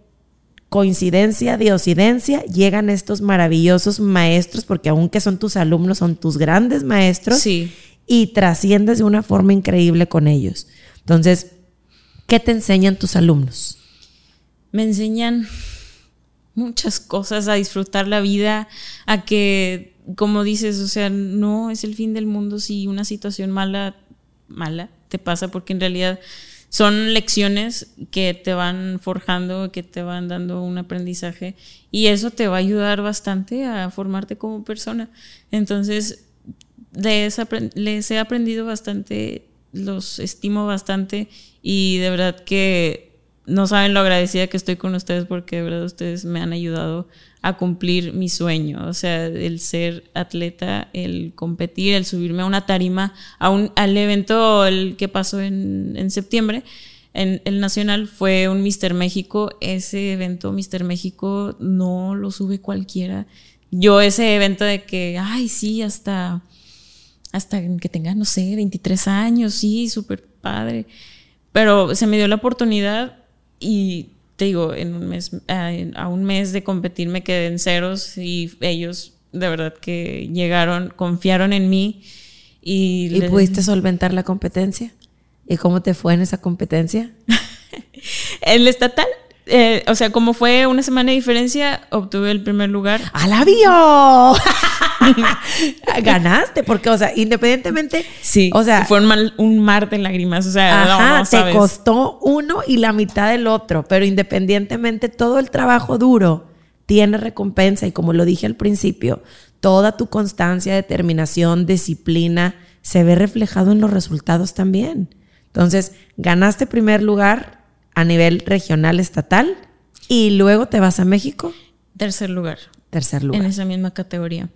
coincidencia, diosidencia, llegan estos maravillosos maestros, porque aunque son tus alumnos, son tus grandes maestros,
sí.
y trasciendes de una forma increíble con ellos. Entonces, ¿qué te enseñan tus alumnos?
Me enseñan muchas cosas, a disfrutar la vida, a que, como dices, o sea, no es el fin del mundo si una situación mala, mala te pasa, porque en realidad son lecciones que te van forjando, que te van dando un aprendizaje y eso te va a ayudar bastante a formarte como persona. Entonces, les, he aprendido bastante, los estimo bastante y de verdad que no saben lo agradecida que estoy con ustedes porque de verdad ustedes me han ayudado a cumplir mi sueño, o sea, el ser atleta, el competir, el subirme a una tarima, a un, al evento el que pasó en, en septiembre, en el nacional fue un Mister México, ese evento Mister México no lo sube cualquiera. Yo ese evento de que, ay, sí, hasta, hasta que tenga, no sé, 23 años, sí, súper padre. Pero se me dio la oportunidad y te digo, en un mes, a, un mes de competir me quedé en ceros y ellos de verdad que llegaron, confiaron en mí. ¿Y,
¿Y pudiste solventar la competencia? ¿Y cómo te fue en esa competencia?
el estatal eh, o sea, como fue una semana de diferencia, obtuve el primer lugar.
¡Al avión! Ganaste, porque, o sea, independientemente.
Sí. O sea. Fue un, mar de lágrimas. O sea,
te costó uno y la mitad del otro. Pero independientemente, todo el trabajo duro tiene recompensa. Y como lo dije al principio, toda tu constancia, determinación, disciplina se ve reflejado en los resultados también. Entonces, ganaste primer lugar, a nivel regional, estatal, y luego te vas a México.
Tercer lugar.
Tercer lugar.
En esa misma categoría.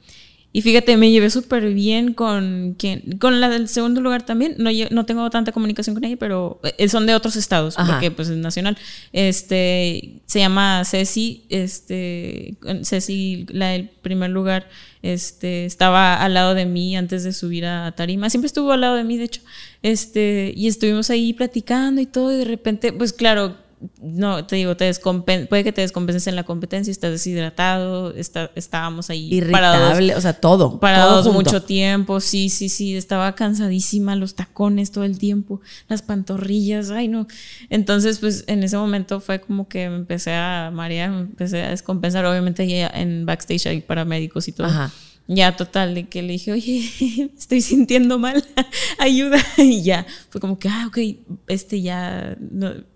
Y fíjate, me llevé súper bien con quien, con la del segundo lugar también. No, no tengo tanta comunicación con ella, pero eh, son de otros estados, porque pues es nacional. Este se llama Ceci, este Ceci, la del primer lugar, este, estaba al lado de mí antes de subir a Tarima. Siempre estuvo al lado de mí, de hecho. Este, y estuvimos ahí platicando y todo, y de repente, pues claro, no, te digo, te puede que te descompenses en la competencia, estás deshidratado, está, estábamos ahí
Irritable, o sea, todo.
Parados mucho tiempo, sí, sí, sí, estaba cansadísima, los tacones todo el tiempo, las pantorrillas, ay no. Entonces, pues en ese momento fue como que me empecé a marear, me empecé a descompensar, obviamente ya en backstage hay paramédicos y todo. Ajá ya total, de que le dije, oye, estoy sintiendo mal, ayuda. Y ya, fue como que, ah, ok, este ya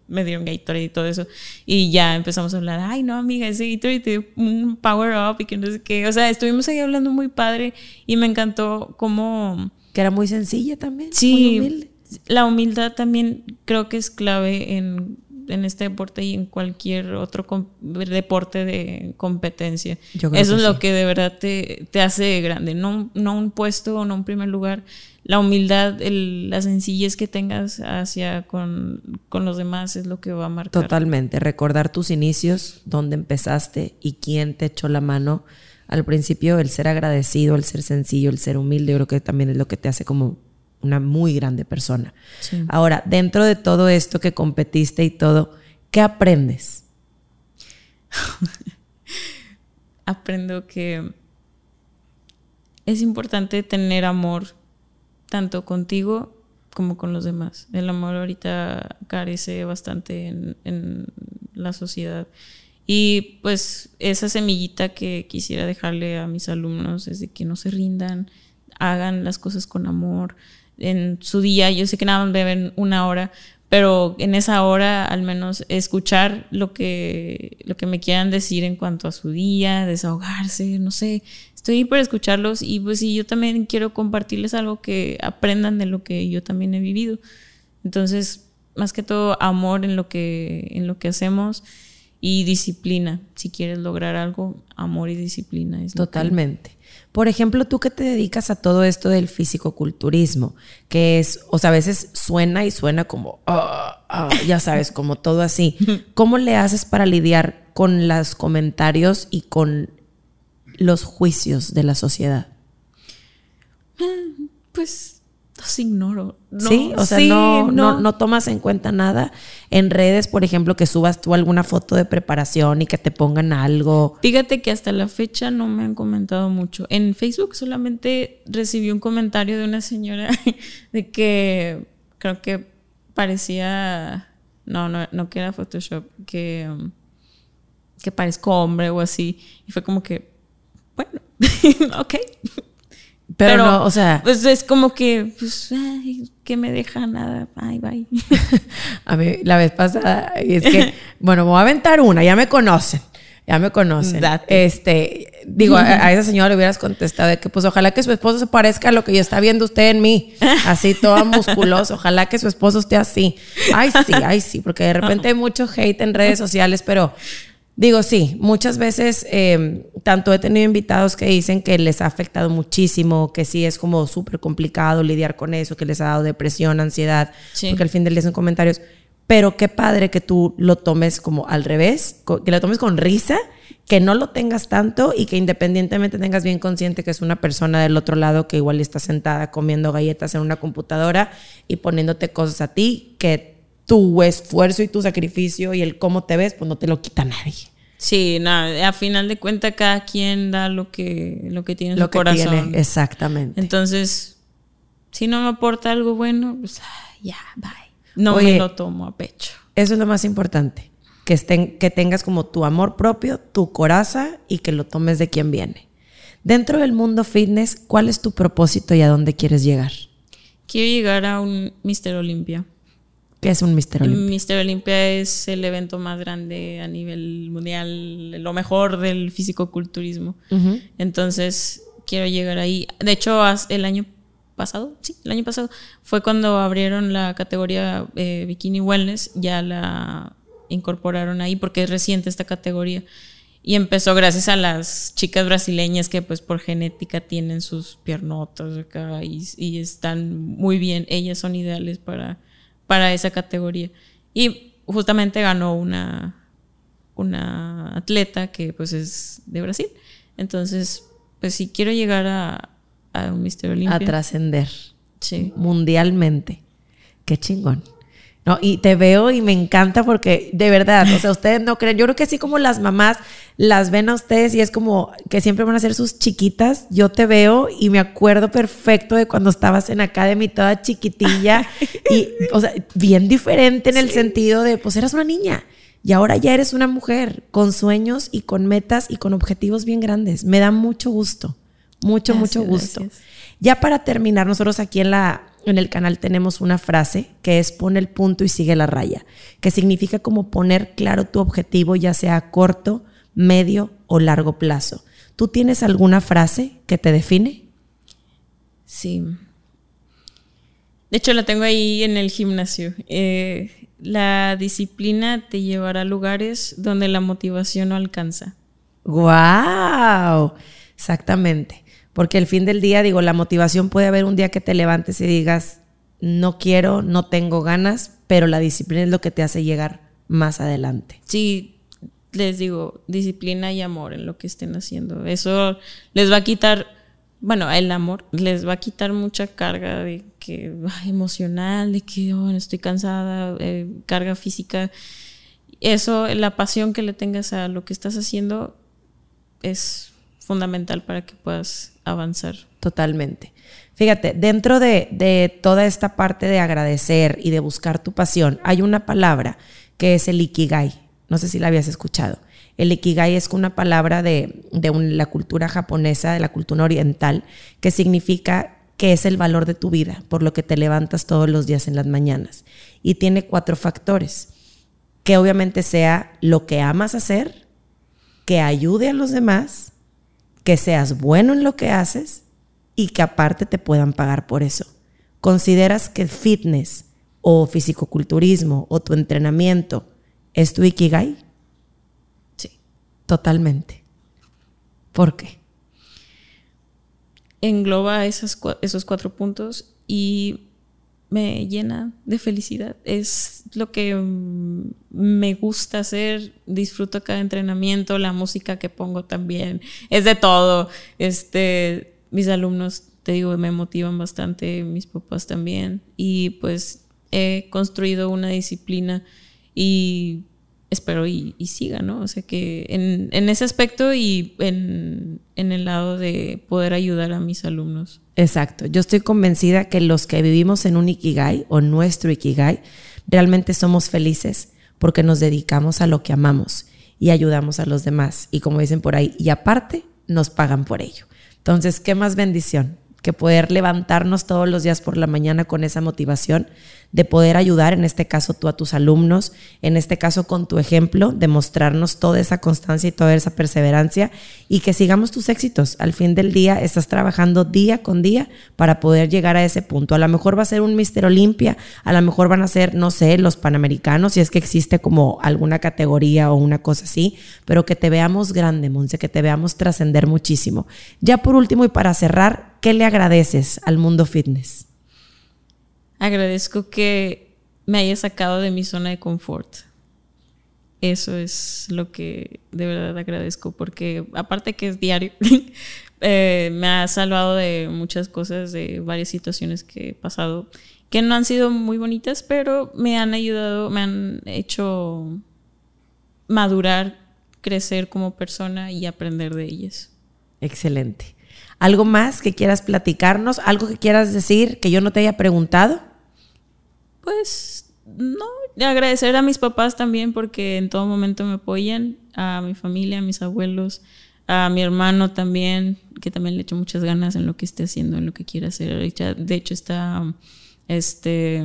me dieron Gatorade y todo eso. Y ya empezamos a hablar, ay, no, amiga, ese Gatorade te un power up y que no sé qué. O sea, estuvimos ahí hablando muy padre y me encantó cómo...
Que era muy sencilla también.
Sí, la humildad también creo que es clave en en este deporte y en cualquier otro deporte de competencia. Eso es lo que de verdad te, te, hace grande, no, no un puesto o no un primer lugar. La humildad, la sencillez que tengas hacia con, con, los demás es lo que va a marcar.
Totalmente, recordar tus inicios, dónde empezaste y quién te echó la mano. Al principio, el ser agradecido, el ser sencillo, el ser humilde, yo creo que también es lo que te hace como una muy grande persona. Ahora, dentro de todo esto que competiste y todo, ¿qué aprendes?
Aprendo que es importante tener amor tanto contigo como con los demás. El amor ahorita carece bastante en, en la sociedad. Y pues esa semillita que quisiera dejarle a mis alumnos es de que no se rindan, hagan las cosas con amor, en su día. Yo sé que nada más beben una hora, pero en esa hora al menos escuchar lo que, lo que me quieran decir en cuanto a su día, desahogarse, no sé. Estoy ahí para escucharlos y pues sí, yo también quiero compartirles algo que aprendan de lo que yo también he vivido. Entonces, más que todo, amor en lo que, en lo que hacemos y disciplina. Si quieres lograr algo, amor y disciplina. Es
Totalmente. Por ejemplo, tú que te dedicas a todo esto del fisicoculturismo, que es, o sea, a veces suena y suena como, ah, ah", ya sabes, como todo así. ¿Cómo le haces para lidiar con los comentarios y con los juicios de la sociedad?
Pues los ignoro.
sí, o sea, no, no, tomas en cuenta nada en redes, por ejemplo, que subas tú alguna foto de preparación y que te pongan algo.
Fíjate que hasta la fecha no me han comentado mucho. En Facebook solamente recibí un comentario de una señora de que creo que parecía, no, no, no que era Photoshop, que, que parezco hombre o así. Y fue como que, bueno, ok.
Pero, no, o sea.
Pues es como que, pues, ay, que me deja nada. Bye, bye.
a mí, la vez pasada, y es que, bueno, voy a aventar una, ya me conocen. Ya me conocen. Este, digo, a, esa señora le hubieras contestado de que, pues, ojalá que su esposo se parezca a lo que ya está viendo usted en mí. Así, todo musculoso. Ojalá que su esposo esté así. Ay, sí, ay, sí, porque de repente hay mucho hate en redes sociales, pero Digo, sí, muchas veces em, tanto he tenido invitados que dicen que les ha afectado muchísimo, que sí es como súper complicado lidiar con eso, que les ha dado depresión, ansiedad, porque al fin del día son comentarios. Pero qué padre que tú lo tomes como al revés, que lo tomes con risa, que no lo tengas tanto y que independientemente tengas bien consciente que es una persona del otro lado que igual está sentada comiendo galletas en una computadora y poniéndote cosas a ti que tu esfuerzo y tu sacrificio y el cómo te ves, pues no te lo quita nadie.
Sí, nada, a final de cuentas cada quien da lo que, lo que tiene en lo su que corazón. Tiene,
exactamente.
Entonces, si no me aporta algo bueno, pues ya, bye. No me lo tomo a pecho.
Eso es lo más importante. Que, estén, que tengas como tu amor propio, tu coraza y que lo tomes de quien viene. Dentro del mundo fitness, ¿cuál es tu propósito y a dónde quieres llegar?
Quiero llegar a un Mister Olimpia.
¿Qué es un Mister Olympia?
Mister Olympia es el evento más grande a nivel mundial, lo mejor del fisicoculturismo. Entonces, quiero llegar ahí. De hecho, el año pasado, sí, el año pasado, fue cuando abrieron la categoría eh, Bikini Wellness, ya la incorporaron ahí porque es reciente esta categoría. Y empezó gracias a las chicas brasileñas que pues por genética tienen sus piernotas acá y están muy bien. Ellas son ideales para para esa categoría. Y justamente ganó una, una atleta que pues es de Brasil. Entonces, pues si quiero llegar a, a un Mister Olympia.
A trascender. Sí. Mundialmente. Qué chingón. No, y te veo y me encanta porque de verdad, o sea, ustedes no creen, yo creo que así como las mamás las ven a ustedes y es como que siempre van a ser sus chiquitas, yo te veo y me acuerdo perfecto de cuando estabas en Academy toda chiquitilla y, o sea, bien diferente en el sentido de, pues eras una niña y ahora ya eres una mujer con sueños y con metas y con objetivos bien grandes. Me da mucho gusto, mucho, mucho gusto. Ya para terminar, nosotros aquí en la en el canal tenemos una frase que es pone el punto y sigue la raya, que significa como poner claro tu objetivo, ya sea a corto, medio o largo plazo. ¿Tú tienes alguna frase que te define?
Sí. De hecho, la tengo ahí en el gimnasio. Eh, la disciplina te llevará a lugares donde la motivación no alcanza.
¡Wow! Exactamente. Porque el fin del día, digo, la motivación puede haber un día que te levantes y digas, no quiero, no tengo ganas, pero la disciplina es lo que te hace llegar más adelante.
Sí, les digo, disciplina y amor en lo que estén haciendo. Eso les va a quitar, bueno, el amor les va a quitar mucha carga de que emocional, de que oh, estoy cansada, eh, carga física. Eso, la pasión que le tengas a lo que estás haciendo es fundamental para que puedas avanzar.
Totalmente. Fíjate, dentro de, toda esta parte de agradecer y de buscar tu pasión, hay una palabra que es el ikigai. No sé si la habías escuchado. El ikigai es una palabra de, de la cultura japonesa, de la cultura oriental, que significa que es el valor de tu vida, por lo que te levantas todos los días en las mañanas. Y tiene cuatro factores. Que obviamente sea lo que amas hacer, que ayude a los demás, que seas bueno en lo que haces y que aparte te puedan pagar por eso. ¿Consideras que fitness o fisicoculturismo o tu entrenamiento es tu ikigai?
Sí.
Totalmente. ¿Por qué?
Engloba esos cuatro puntos y me llena de felicidad. Es lo que mm, me gusta hacer. Disfruto cada entrenamiento, la música que pongo también. Es de todo. Este, mis alumnos, te digo, me motivan bastante, mis papás también. Y pues he construido una disciplina y espero y, siga, ¿no? O sea que en, ese aspecto y en, en, el lado de poder ayudar a mis alumnos.
Exacto. Yo estoy convencida que los que vivimos en un Ikigai o nuestro Ikigai, realmente somos felices porque nos dedicamos a lo que amamos. y ayudamos a los demás. Y como dicen por ahí, y aparte nos pagan por ello. Entonces, ¿qué más bendición? Que poder levantarnos todos los días por la mañana con esa motivación de poder ayudar, en este caso tú a tus alumnos, en este caso con tu ejemplo, demostrarnos toda esa constancia y toda esa perseverancia y que sigamos tus éxitos. Al fin del día estás trabajando día con día para poder llegar a ese punto. A lo mejor va a ser un Mister Olimpia, a lo mejor van a ser, no sé, los Panamericanos, si es que existe como alguna categoría o una cosa así, pero que te veamos grande, Monse, que te veamos trascender muchísimo. Ya por último y para cerrar, ¿qué le agradeces al mundo fitness?
Agradezco que me haya sacado de mi zona de confort. Eso es lo que de verdad agradezco, porque aparte que es diario, eh, me ha salvado de muchas cosas, de varias situaciones que he pasado, que no han sido muy bonitas, pero me han ayudado, me han hecho madurar, crecer como persona y aprender de ellas.
Excelente. ¿Algo más que quieras platicarnos? ¿Algo que quieras decir que yo no te haya preguntado?
Pues no, agradecer a mis papás también porque en todo momento me apoyan, a mi familia, a mis abuelos, a mi hermano también, que también le echo muchas ganas en lo que esté haciendo, en lo que quiera hacer. De hecho, está este,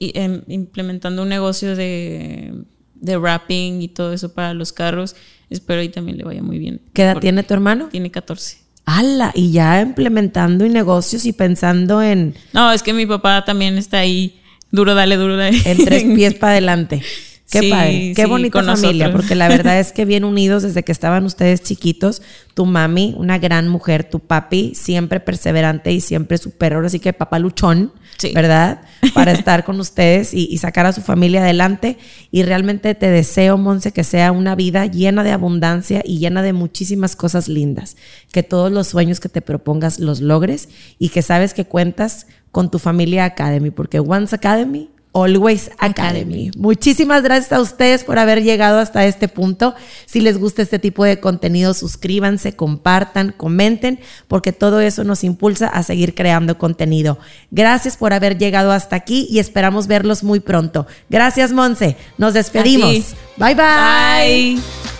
em, implementando un negocio de, de wrapping y todo eso para los carros. Espero y también le vaya muy bien.
¿Qué edad tiene tu hermano?
Tiene 14.
¡Hala! Y ya implementando y negocios y pensando en...
No, es que mi papá también está ahí Duro, dale, duro, dale.
En tres pies para adelante. Qué padre, qué bonita familia, porque la verdad es que bien unidos desde que estaban ustedes chiquitos. Tu mami, una gran mujer, tu papi, siempre perseverante y siempre superior, así que papá luchón, ¿verdad? Para estar con ustedes y, y, sacar a su familia adelante. Y realmente te deseo, Monse, que sea una vida llena de abundancia y llena de muchísimas cosas lindas. Que todos los sueños que te propongas los logres y que sabes que cuentas con tu familia Academy, porque Once Academy, Always Academy. Muchísimas gracias a ustedes por haber llegado hasta este punto. Si les gusta este tipo de contenido, suscríbanse, compartan, comenten, porque todo eso nos impulsa a seguir creando contenido. Gracias por haber llegado hasta aquí y esperamos verlos muy pronto. Gracias, Monse. Nos despedimos. Bye, bye. Bye.